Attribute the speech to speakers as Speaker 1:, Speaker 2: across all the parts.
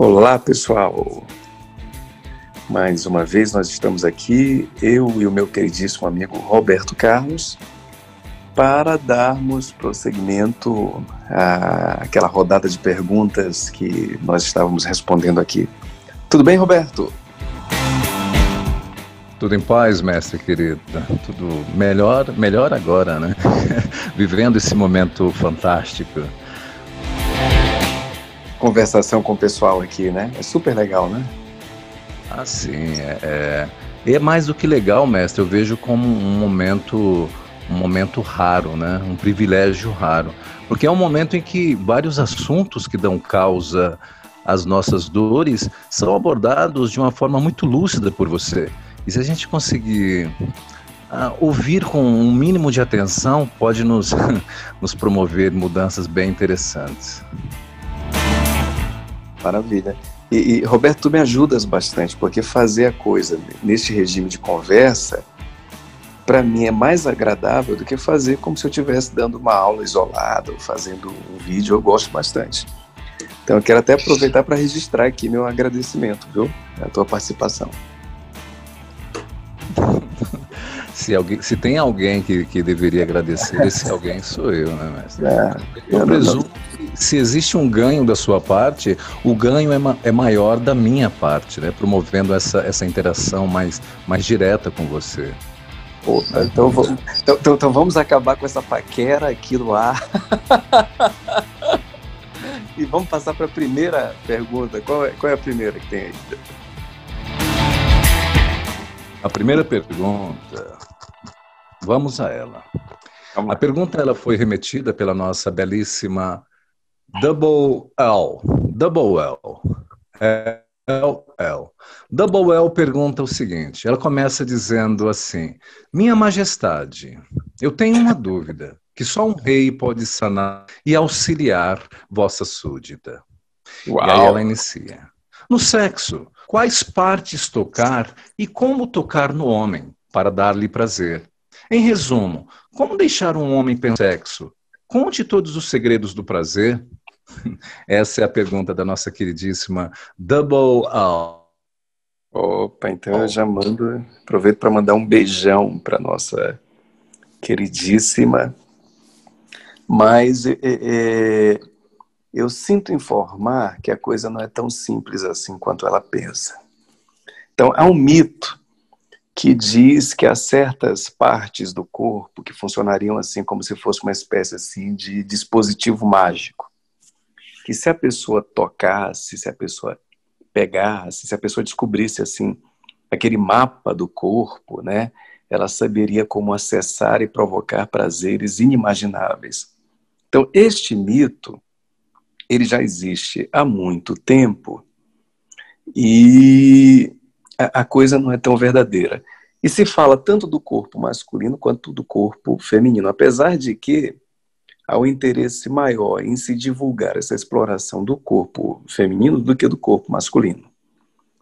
Speaker 1: Olá, pessoal. Mais uma vez nós estamos aqui, eu e o meu queridíssimo amigo Roberto Carlos, para darmos prosseguimento àquela rodada de perguntas que nós estávamos respondendo aqui. Tudo bem, Roberto?
Speaker 2: Tudo em paz, mestre querido. Tudo melhor, melhor agora, né? Vivendo esse momento fantástico
Speaker 1: conversação com o pessoal aqui, né? É super legal, né?
Speaker 2: Ah, sim. É, é, é mais do que legal, mestre. Eu vejo como um momento, um momento raro, né? Um privilégio raro, porque é um momento em que vários assuntos que dão causa às nossas dores são abordados de uma forma muito lúcida por você. E se a gente conseguir uh, ouvir com um mínimo de atenção, pode nos, nos promover mudanças bem interessantes.
Speaker 1: Maravilha. E, e, Roberto, tu me ajudas bastante, porque fazer a coisa neste regime de conversa, para mim é mais agradável do que fazer como se eu estivesse dando uma aula isolada ou fazendo um vídeo. Eu gosto bastante. Então eu quero até aproveitar para registrar aqui meu agradecimento, viu? A tua participação.
Speaker 2: Se, alguém, se tem alguém que, que deveria agradecer, esse alguém sou eu, né, mestre? É, eu, eu presumo que se existe um ganho da sua parte, o ganho é, ma, é maior da minha parte, né? Promovendo essa, essa interação mais, mais direta com você.
Speaker 1: Pô, então, vamos, então, então, então, vamos acabar com essa paquera aqui no ar. e vamos passar para a primeira pergunta. Qual é, qual é a primeira que tem aí?
Speaker 2: A primeira pergunta Vamos a ela. A pergunta ela foi remetida pela nossa belíssima Double L. Double L. L, L. Double L pergunta o seguinte: ela começa dizendo assim: Minha Majestade, eu tenho uma dúvida que só um rei pode sanar e auxiliar vossa súdita. Uau. E aí ela inicia: No sexo, quais partes tocar e como tocar no homem para dar-lhe prazer? Em resumo, como deixar um homem pensar sexo? Conte todos os segredos do prazer. Essa é a pergunta da nossa queridíssima Double L.
Speaker 1: Opa, então eu já mando, aproveito para mandar um beijão para nossa queridíssima. Mas é, é, eu sinto informar que a coisa não é tão simples assim quanto ela pensa. Então, há um mito que diz que há certas partes do corpo que funcionariam assim como se fosse uma espécie assim de dispositivo mágico. Que se a pessoa tocasse, se a pessoa pegasse, se a pessoa descobrisse assim aquele mapa do corpo, né, ela saberia como acessar e provocar prazeres inimagináveis. Então, este mito ele já existe há muito tempo e a, coisa não é tão verdadeira. E se fala tanto do corpo masculino quanto do corpo feminino, apesar de que há um interesse maior em se divulgar essa exploração do corpo feminino do que do corpo masculino.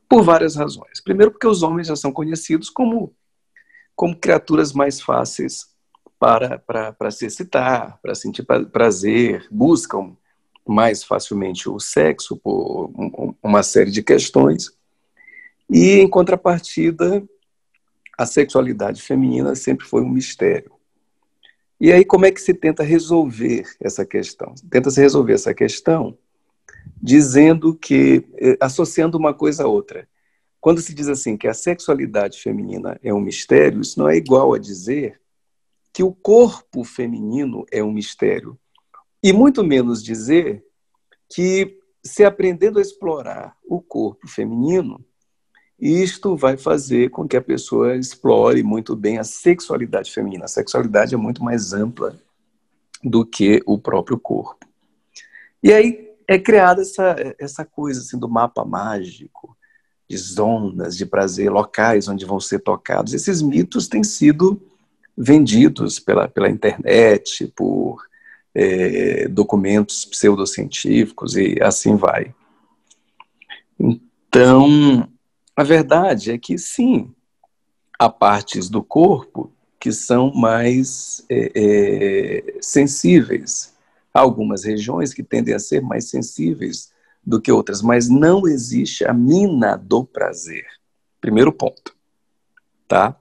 Speaker 1: Por várias razões. Primeiro, porque os homens já são conhecidos como, como criaturas mais fáceis para, para, para se excitar, para sentir prazer, buscam mais facilmente o sexo por uma série de questões. E, em contrapartida, a sexualidade feminina sempre foi um mistério. E aí, como é que se tenta resolver essa questão? Tenta-se resolver essa questão dizendo que, eh, associando uma coisa a outra. Quando se diz assim que a sexualidade feminina é um mistério, isso não é igual a dizer que o corpo feminino é um mistério. E muito menos dizer que, se aprendendo a explorar o corpo feminino, isto vai fazer com que a pessoa explore muito bem a sexualidade feminina. A sexualidade é muito mais ampla do que o próprio corpo. E aí é criada essa, essa coisa assim, do mapa mágico, de zonas de prazer, locais onde vão ser tocados. Esses mitos têm sido vendidos pela, pela internet, por é, documentos pseudocientíficos e assim vai. Então, a verdade é que sim, há partes do corpo que são mais é, é, sensíveis. Há algumas regiões que tendem a ser mais sensíveis do que outras, mas não existe a mina do prazer. Primeiro ponto, tá?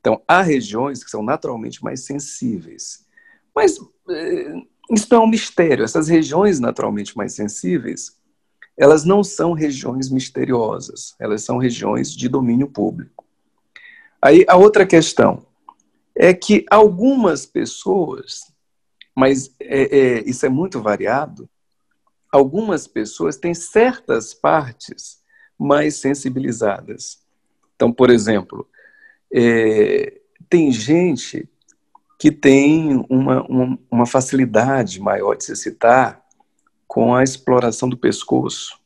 Speaker 1: Então, há regiões que são naturalmente mais sensíveis. Mas eh, isso não é um mistério. Essas regiões naturalmente mais sensíveis, elas não são regiões misteriosas, elas são regiões de domínio público. Aí a outra questão é que algumas pessoas, mas é, é, isso é muito variado, algumas pessoas têm certas partes mais sensibilizadas. Então, por exemplo, é, tem gente que tem uma, uma, uma, facilidade maior de se excitar com a exploração do pescoço.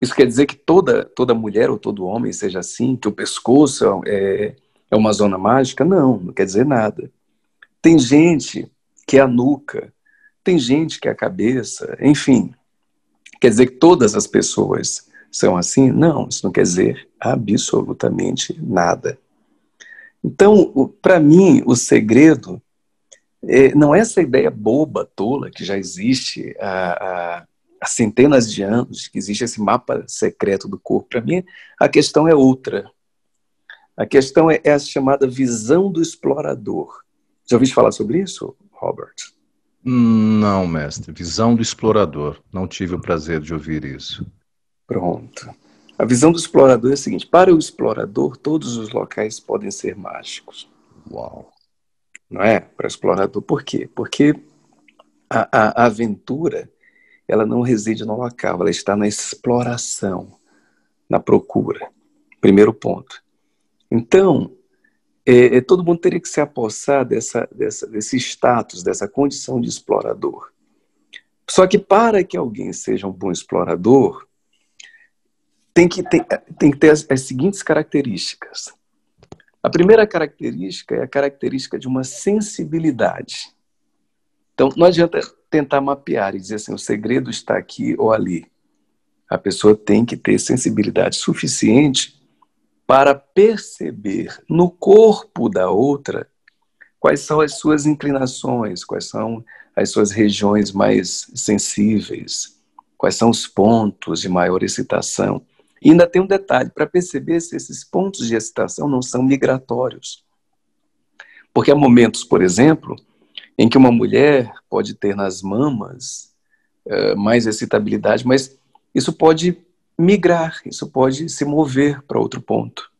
Speaker 1: Isso quer dizer que toda, toda mulher ou todo homem seja assim, que o pescoço é, é uma zona mágica? Não, não quer dizer nada. Tem gente que é a nuca, tem gente que é a cabeça, enfim. Quer dizer que todas as pessoas são assim? Não, isso não quer dizer absolutamente nada. Então, para mim, o segredo é, não é essa ideia boba, tola, que já existe há, há, há centenas de anos, que existe esse mapa secreto do corpo. Para mim, a questão é outra. A questão é, é a chamada visão do explorador. Já ouviu falar sobre isso, Robert?
Speaker 2: Não, mestre. Visão do explorador. Não tive o prazer de ouvir isso.
Speaker 1: Pronto. A visão do explorador é a seguinte: para o explorador, todos os locais podem ser mágicos.
Speaker 2: Uau!
Speaker 1: Não é? Para o explorador. Por quê? Porque a, a, aventura ela não reside no local, ela está na exploração, na procura. Primeiro ponto. Então, é, é, todo mundo teria que se apossar dessa, dessa, desse status, dessa condição de explorador. Só que para que alguém seja um bom explorador, tem que, tem, tem que ter as, as seguintes características. A primeira característica é a característica de uma sensibilidade. Então, não adianta tentar mapear e dizer assim, o segredo está aqui ou ali. A pessoa tem que ter sensibilidade suficiente para perceber no corpo da outra quais são as suas inclinações, quais são as suas regiões mais sensíveis, quais são os pontos de maior excitação. E ainda tem um detalhe, para perceber se esses pontos de excitação não são migratórios. Porque há momentos, por exemplo, em que uma mulher pode ter nas mamas uh, mais excitabilidade, mas isso pode migrar, isso pode se mover para outro ponto.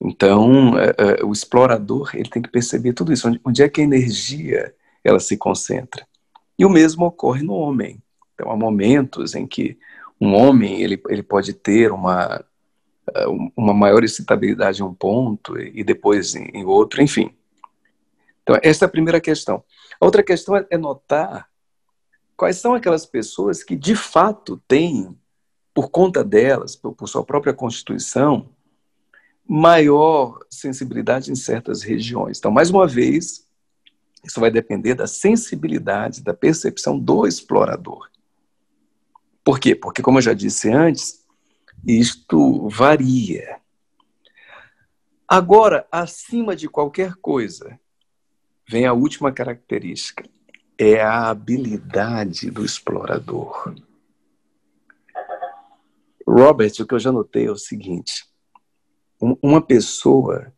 Speaker 1: Então, é, é, o explorador ele tem que perceber tudo isso, onde, onde é que a energia ela se concentra. E o mesmo ocorre no homem. Então, há momentos em que um homem ele, ele pode ter uma, uma maior excitabilidade em um ponto e depois em, em outro, enfim. Então, essa é a primeira questão. A outra questão é, é notar quais são aquelas pessoas que de fato têm por conta delas, por, por sua própria constituição, maior sensibilidade em certas regiões. Então, mais uma vez, isso vai depender da sensibilidade, da percepção do explorador. Por quê? Porque, como eu já disse antes, isto varia. Agora, acima de qualquer coisa, vem a última característica: é a habilidade do explorador. Robert, o que eu já notei é o seguinte: uma pessoa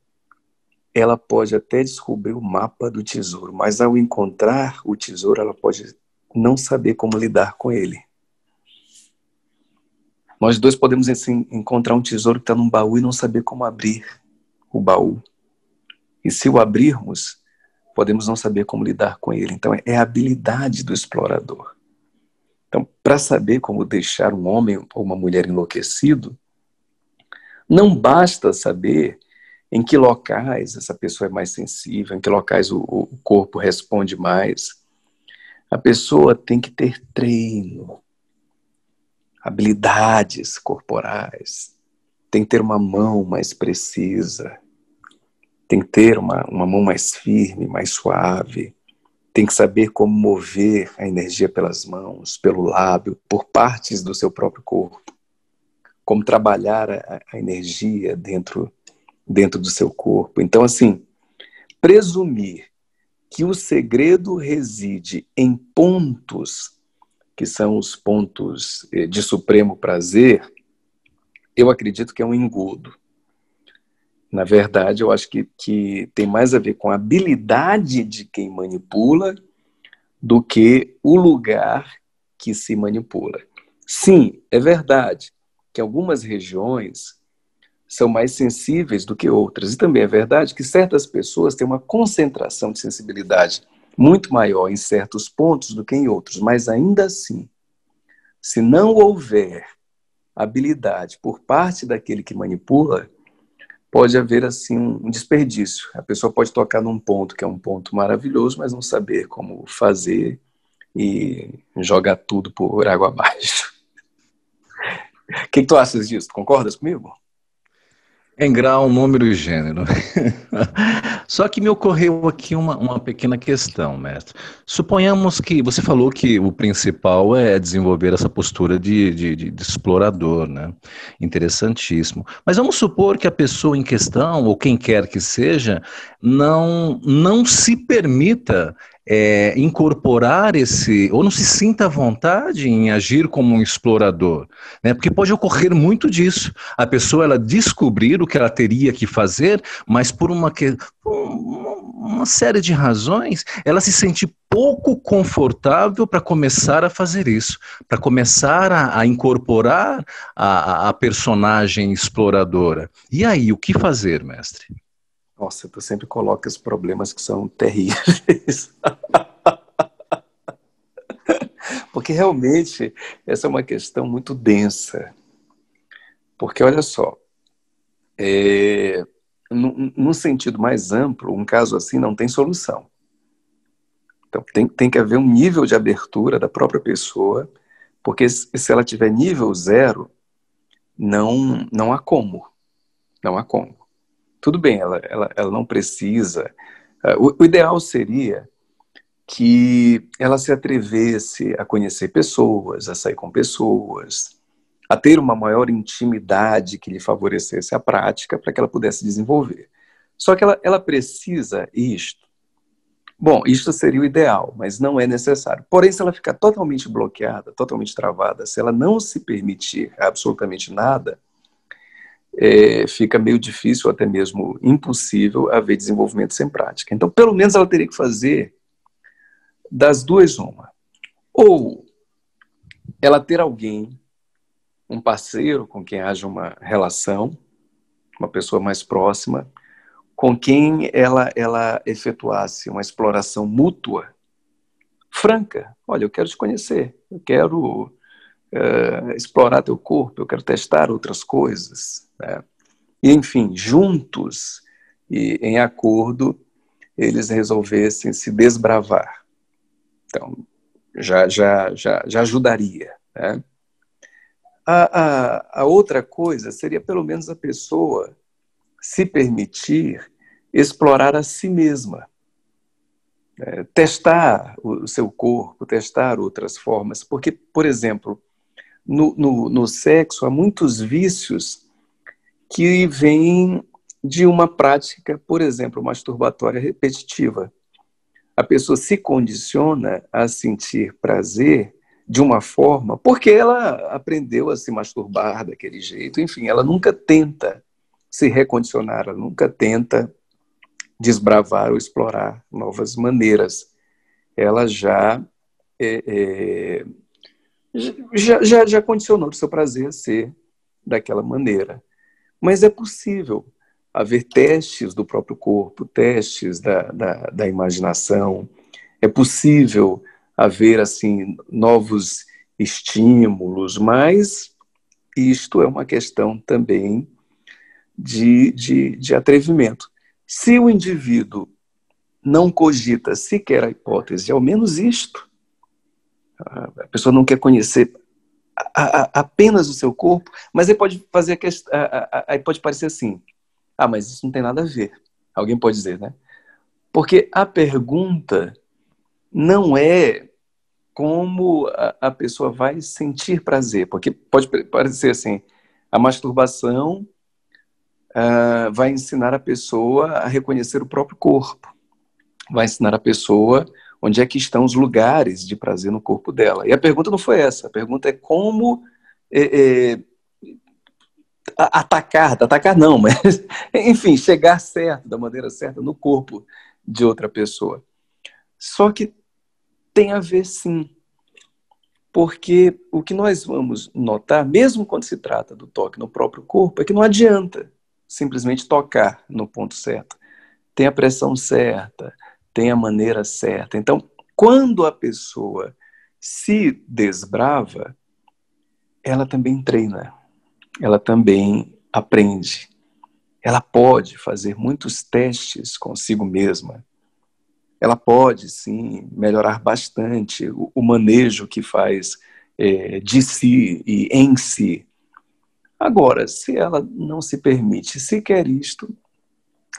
Speaker 1: ela pode até descobrir o mapa do tesouro, mas ao encontrar o tesouro, ela pode não saber como lidar com ele. Nós dois podemos assim, encontrar um tesouro que está num baú e não saber como abrir o baú. E se o abrirmos, podemos não saber como lidar com ele. Então, é a habilidade do explorador. Então, para saber como deixar um homem ou uma mulher enlouquecido, não basta saber em que locais essa pessoa é mais sensível, em que locais o, o corpo responde mais. A pessoa tem que ter treino, habilidades corporais, tem que ter uma mão mais precisa, tem que ter uma, uma mão mais firme, mais suave, tem que saber como mover a energia pelas mãos, pelo lábio, por partes do seu próprio corpo. Como trabalhar a, a energia dentro, dentro do seu corpo. Então, assim, presumir que o segredo reside em pontos que são os pontos eh, de supremo prazer, eu acredito que é um engodo. Na verdade, eu acho que, que tem mais a ver com a habilidade de quem manipula do que o lugar que se manipula. Sim, é verdade que algumas regiões são mais sensíveis do que outras. E também é verdade que certas pessoas têm uma concentração de sensibilidade muito maior em certos pontos do que em outros, mas ainda assim, se não houver habilidade por parte daquele que manipula, pode haver assim um desperdício. A pessoa pode tocar num ponto que é um ponto maravilhoso, mas não saber como fazer e jogar tudo por água abaixo. O que, tu achas disso? Concordas comigo?
Speaker 2: Em grau, número e gênero. Só que me ocorreu aqui uma, uma pequena questão, mestre. Suponhamos que você falou que o principal é desenvolver essa postura de, de, de, explorador, né? Interessantíssimo. Mas vamos supor que a pessoa em questão, ou quem quer que seja, não, não se permita é, incorporar esse, ou não se sinta à vontade em agir como um explorador, né? Porque pode ocorrer muito disso. A pessoa ela descobrir o que ela teria que fazer, mas por uma, uma série de razões, ela se sente pouco confortável para começar a fazer isso, para começar a, a incorporar a, a personagem exploradora. E aí, o que fazer, mestre?
Speaker 1: Nossa, tu sempre coloca os problemas que são terríveis. Porque realmente essa é uma questão muito densa. Porque olha só, é, no, sentido mais amplo, um caso assim não tem solução. Então tem, tem que haver um nível de abertura da própria pessoa, porque se ela tiver nível zero, não, não há como. Não há como tudo bem, ela, ela, ela não precisa. Uh, o, o ideal seria que ela se atrevesse a conhecer pessoas, a sair com pessoas, a ter uma maior intimidade que lhe favorecesse a prática para que ela pudesse desenvolver. Só que ela, ela precisa isto. Bom, isto seria o ideal, mas não é necessário. Porém, se ela ficar totalmente bloqueada, totalmente travada, se ela não se permitir absolutamente nada, é, fica meio difícil, até mesmo impossível, haver desenvolvimento sem prática. Então, pelo menos ela teria que fazer das duas uma. Ou ela ter alguém, um parceiro com quem haja uma relação, uma pessoa mais próxima, com quem ela, ela efetuasse uma exploração mútua, franca. Olha, eu quero te conhecer, eu quero uh, explorar teu corpo, eu quero testar outras coisas. Né? E, enfim, juntos e em acordo, eles resolvessem se desbravar. Então, já, já, já, já ajudaria. Né? A, a, a outra coisa seria, pelo menos, a pessoa se permitir explorar a si mesma. É, testar o seu corpo, testar outras formas. Porque, por exemplo, no, no, no sexo há muitos vícios que vêm de uma prática, por exemplo, masturbatória repetitiva. A pessoa se condiciona a sentir prazer de uma forma porque ela aprendeu a se masturbar daquele jeito. Enfim, ela nunca tenta se recondicionar, ela nunca tenta desbravar ou explorar novas maneiras. Ela já é, é, já, já, já condicionou o seu prazer ser daquela maneira. Mas é possível haver testes do próprio corpo, testes da, da, da imaginação. É possível haver assim novos estímulos, mas isto é uma questão também de, de, de atrevimento. Se o indivíduo não cogita sequer a hipótese, ao menos isto, a pessoa não quer conhecer a, a, apenas o seu corpo, mas aí pode fazer a questão, aí pode parecer assim, ah, mas isso não tem nada a ver. Alguém pode dizer, né? Porque a pergunta não é como a, a pessoa vai sentir prazer, porque pode parecer assim, a masturbação uh, vai ensinar a pessoa a reconhecer o próprio corpo, vai ensinar a pessoa Onde é que estão os lugares de prazer no corpo dela? E a pergunta não foi essa. A pergunta é como é, é, atacar, atacar não, mas enfim, chegar certo, da maneira certa no corpo de outra pessoa. Só que tem a ver sim, porque o que nós vamos notar, mesmo quando se trata do toque no próprio corpo, é que não adianta simplesmente tocar no ponto certo. Tem a pressão certa, tem a maneira certa. Então, quando a pessoa se desbrava, ela também treina, ela também aprende. Ela pode fazer muitos testes consigo mesma. Ela pode, sim, melhorar bastante o, manejo que faz é, de si e em si. Agora, se ela não se permite sequer isto,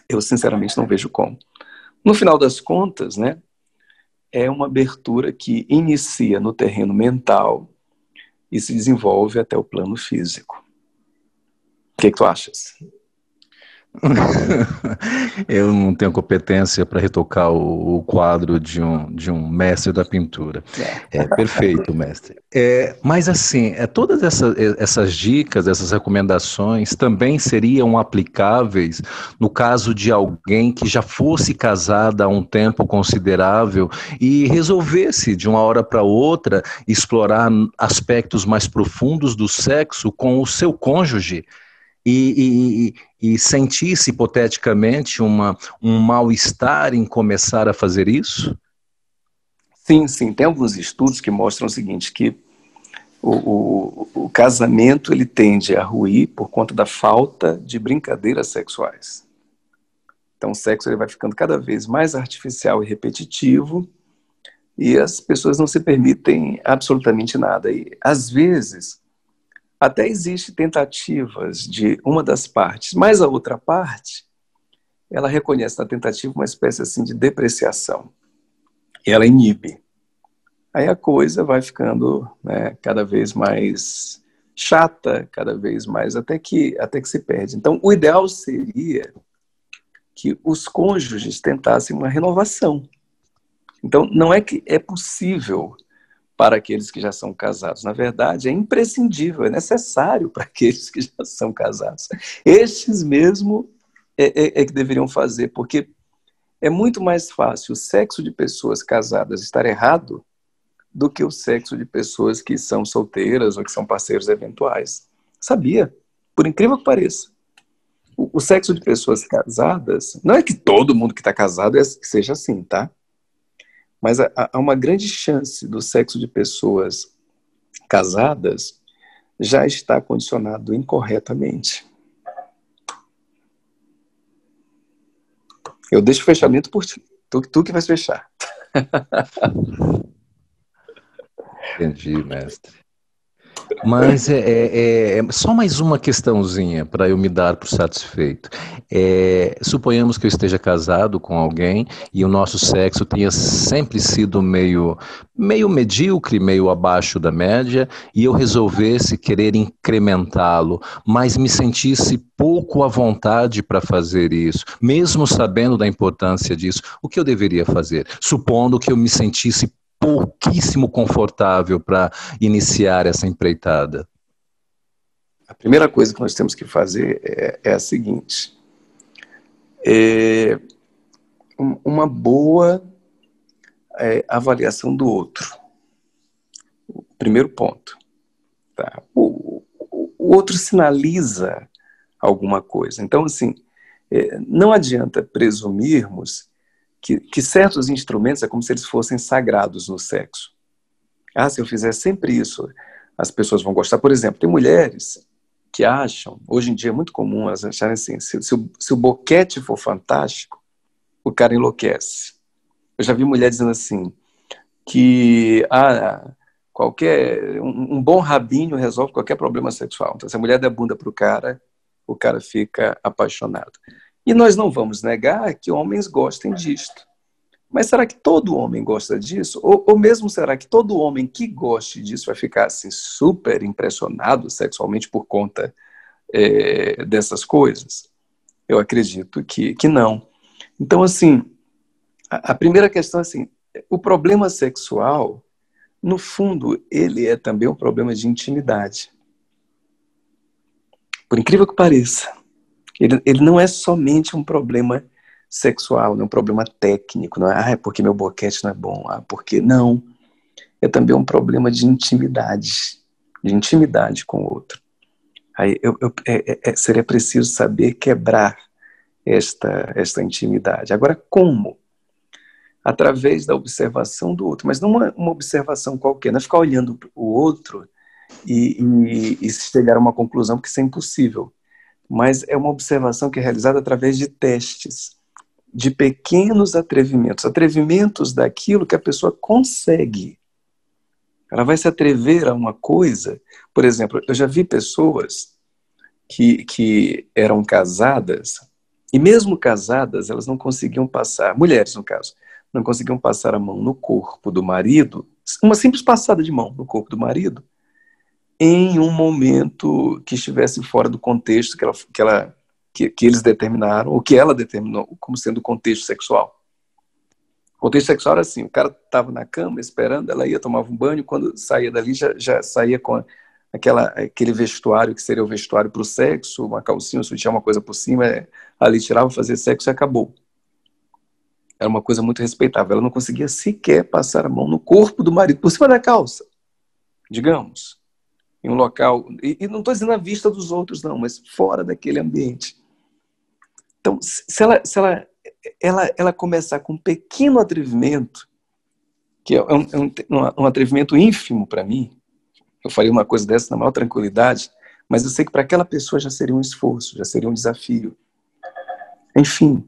Speaker 1: eu sinceramente não vejo como. No final das contas, né, é uma abertura que inicia no terreno mental e se desenvolve até o plano físico. O que, que tu achas?
Speaker 2: Eu não tenho competência para retocar o, o, quadro de um, de um mestre da pintura. É, é perfeito, mestre. É, mas assim, é, todas essa, essas dicas, essas recomendações também seriam aplicáveis no caso de alguém que já fosse casada há um tempo considerável e resolvesse de uma hora para outra explorar aspectos mais profundos do sexo com o seu cônjuge e, e, e sentisse hipoteticamente uma, um mal-estar em começar a fazer isso?
Speaker 1: Sim, sim. Tem alguns estudos que mostram o seguinte, que o, o, o, casamento ele tende a ruir por conta da falta de brincadeiras sexuais. Então o sexo ele vai ficando cada vez mais artificial e repetitivo e as pessoas não se permitem absolutamente nada. E às vezes até existe tentativas de uma das partes, mas a outra parte, ela reconhece na tentativa uma espécie assim de depreciação. E ela inibe. Aí a coisa vai ficando né, cada vez mais chata, cada vez mais até que até que se perde. Então, o ideal seria que os cônjuges tentassem uma renovação. Então, não é que é possível para aqueles que já são casados. Na verdade, é imprescindível, é necessário para aqueles que já são casados. Estes mesmo é, é, é, que deveriam fazer, porque é muito mais fácil o sexo de pessoas casadas estar errado do que o sexo de pessoas que são solteiras ou que são parceiros eventuais. Sabia? Por incrível que pareça. O, sexo de pessoas casadas, não é que todo mundo que está casado é, seja assim, tá? Mas há uma grande chance do sexo de pessoas casadas já está condicionado incorretamente. Eu deixo o fechamento por ti. Tu, tu que vais fechar.
Speaker 2: Entendi, mestre. Mas é, é, é, só mais uma questãozinha para eu me dar por satisfeito. É, suponhamos que eu esteja casado com alguém e o nosso sexo tenha sempre sido meio, meio medíocre, meio abaixo da média, e eu resolvesse querer incrementá-lo, mas me sentisse pouco à vontade para fazer isso, mesmo sabendo da importância disso, o que eu deveria fazer? Supondo que eu me sentisse pouquíssimo confortável para iniciar essa empreitada?
Speaker 1: A primeira coisa que nós temos que fazer é, é a seguinte: é uma boa é, avaliação do outro. O primeiro ponto. Tá? O, o, o outro sinaliza alguma coisa. Então, assim, é, não adianta presumirmos que, que certos instrumentos é como se eles fossem sagrados no sexo. Ah, se eu fizer sempre isso, as pessoas vão gostar. Por exemplo, tem mulheres que acham, hoje em dia é muito comum elas acharem assim, se, se, o, se o boquete for fantástico, o cara enlouquece. Eu já vi mulher dizendo assim, que ah, qualquer um, um, bom rabinho resolve qualquer problema sexual. Então, se a mulher der bunda para o cara, o cara fica apaixonado. E nós não vamos negar que homens gostem disto. Mas será que todo homem gosta disso? Ou, ou, mesmo será que todo homem que goste disso vai ficar assim super impressionado sexualmente por conta é, dessas coisas? Eu acredito que, que não. Então, assim, a, a primeira questão é assim, o problema sexual, no fundo, ele é também um problema de intimidade. Por incrível que pareça, ele, ele não é somente um problema sexual, não é um problema técnico, não é, ah, é porque meu boquete não é bom, ah, porque não. É também um problema de intimidade, de intimidade com o outro. Aí eu, eu, é, é, é seria preciso saber quebrar esta, esta intimidade. Agora, como? Através da observação do outro, mas não uma, uma observação qualquer, não é ficar olhando o outro e, e, e chegar a uma conclusão, porque isso é impossível. Mas é uma observação que é realizada através de testes, de pequenos atrevimentos, atrevimentos daquilo que a pessoa consegue. Ela vai se atrever a uma coisa. Por exemplo, eu já vi pessoas que, que eram casadas, e mesmo casadas, elas não conseguiam passar, mulheres no caso, não conseguiam passar a mão no corpo do marido, uma simples passada de mão no corpo do marido, em um momento que estivesse fora do contexto que, ela, que, ela, que, que eles determinaram, ou que ela determinou como sendo o contexto sexual. O contexto sexual era assim: o cara estava na cama esperando, ela ia tomar um banho, quando saía dali já, já saía com aquela, aquele vestuário que seria o vestuário para o sexo, uma calcinha, um sutiã, uma coisa por cima, é, ali tirava, fazia sexo e acabou. Era uma coisa muito respeitável. Ela não conseguia sequer passar a mão no corpo do marido, por cima da calça, digamos em um local, e, e não estou dizendo à vista dos outros, não, mas fora daquele ambiente. Então, se ela, se ela, ela, ela começar com um pequeno atrevimento, que é um, é um, um atrevimento ínfimo para mim, eu faria uma coisa dessa na maior tranquilidade, mas eu sei que para aquela pessoa já seria um esforço, já seria um desafio. Enfim,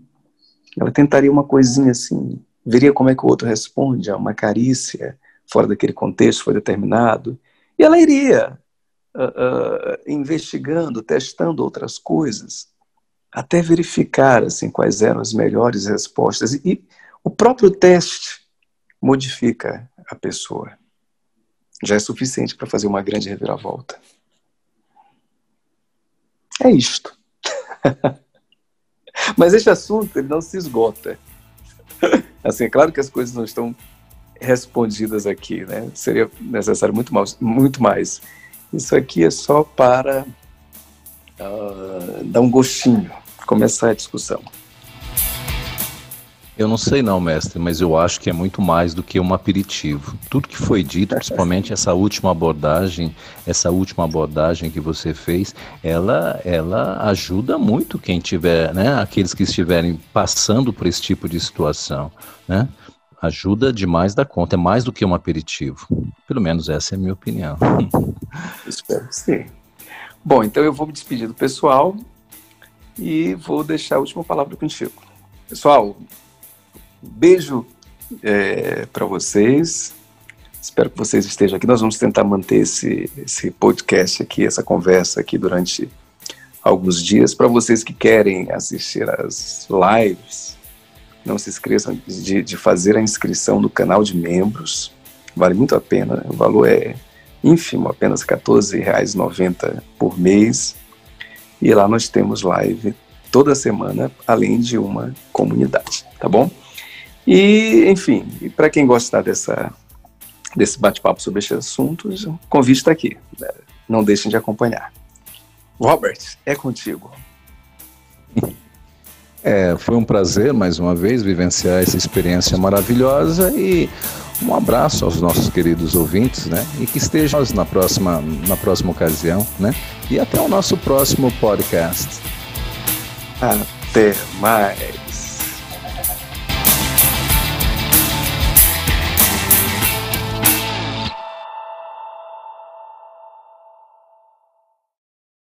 Speaker 1: ela tentaria uma coisinha assim, veria como é que o outro responde a uma carícia, fora daquele contexto foi determinado, e ela iria uh, investigando, testando outras coisas, até verificar assim quais eram as melhores respostas. E, e o próprio teste modifica a pessoa. Já é suficiente para fazer uma grande reviravolta. É isto. Mas este assunto ele não se esgota. Assim, é claro que as coisas não estão respondidas aqui, né? Seria necessário muito mais, muito mais. Isso aqui é só para uh, dar um gostinho, começar a discussão.
Speaker 2: Eu não sei não, mestre, mas eu acho que é muito mais do que um aperitivo. Tudo que foi dito, principalmente essa última abordagem, essa última abordagem que você fez, ela, ela ajuda muito quem tiver, né, aqueles que estiverem passando por esse tipo de situação, né? Ajuda demais da conta, é mais do que um aperitivo. Pelo menos essa é a minha opinião.
Speaker 1: Espero que sim. Bom, então eu vou me despedir do pessoal e vou deixar a última palavra contigo. Pessoal, beijo é, para vocês. Espero que vocês estejam aqui. Nós vamos tentar manter esse, esse podcast aqui, essa conversa aqui durante alguns dias. Para vocês que querem assistir as lives, não se esqueçam de, de fazer a inscrição no canal de membros. Vale muito a pena. O valor é ínfimo, apenas R$ 14,90 por mês. E lá nós temos live toda semana, além de uma comunidade, tá bom? E, enfim, para quem gostar dessa, desse bate-papo sobre estes assuntos, o convite está aqui. Né? Não deixem de acompanhar. Robert, é contigo.
Speaker 2: É, foi um prazer mais uma vez vivenciar essa experiência maravilhosa e um abraço aos nossos queridos ouvintes, né? E que estejam na próxima, na próxima ocasião, né? E até o nosso próximo podcast.
Speaker 1: Até mais.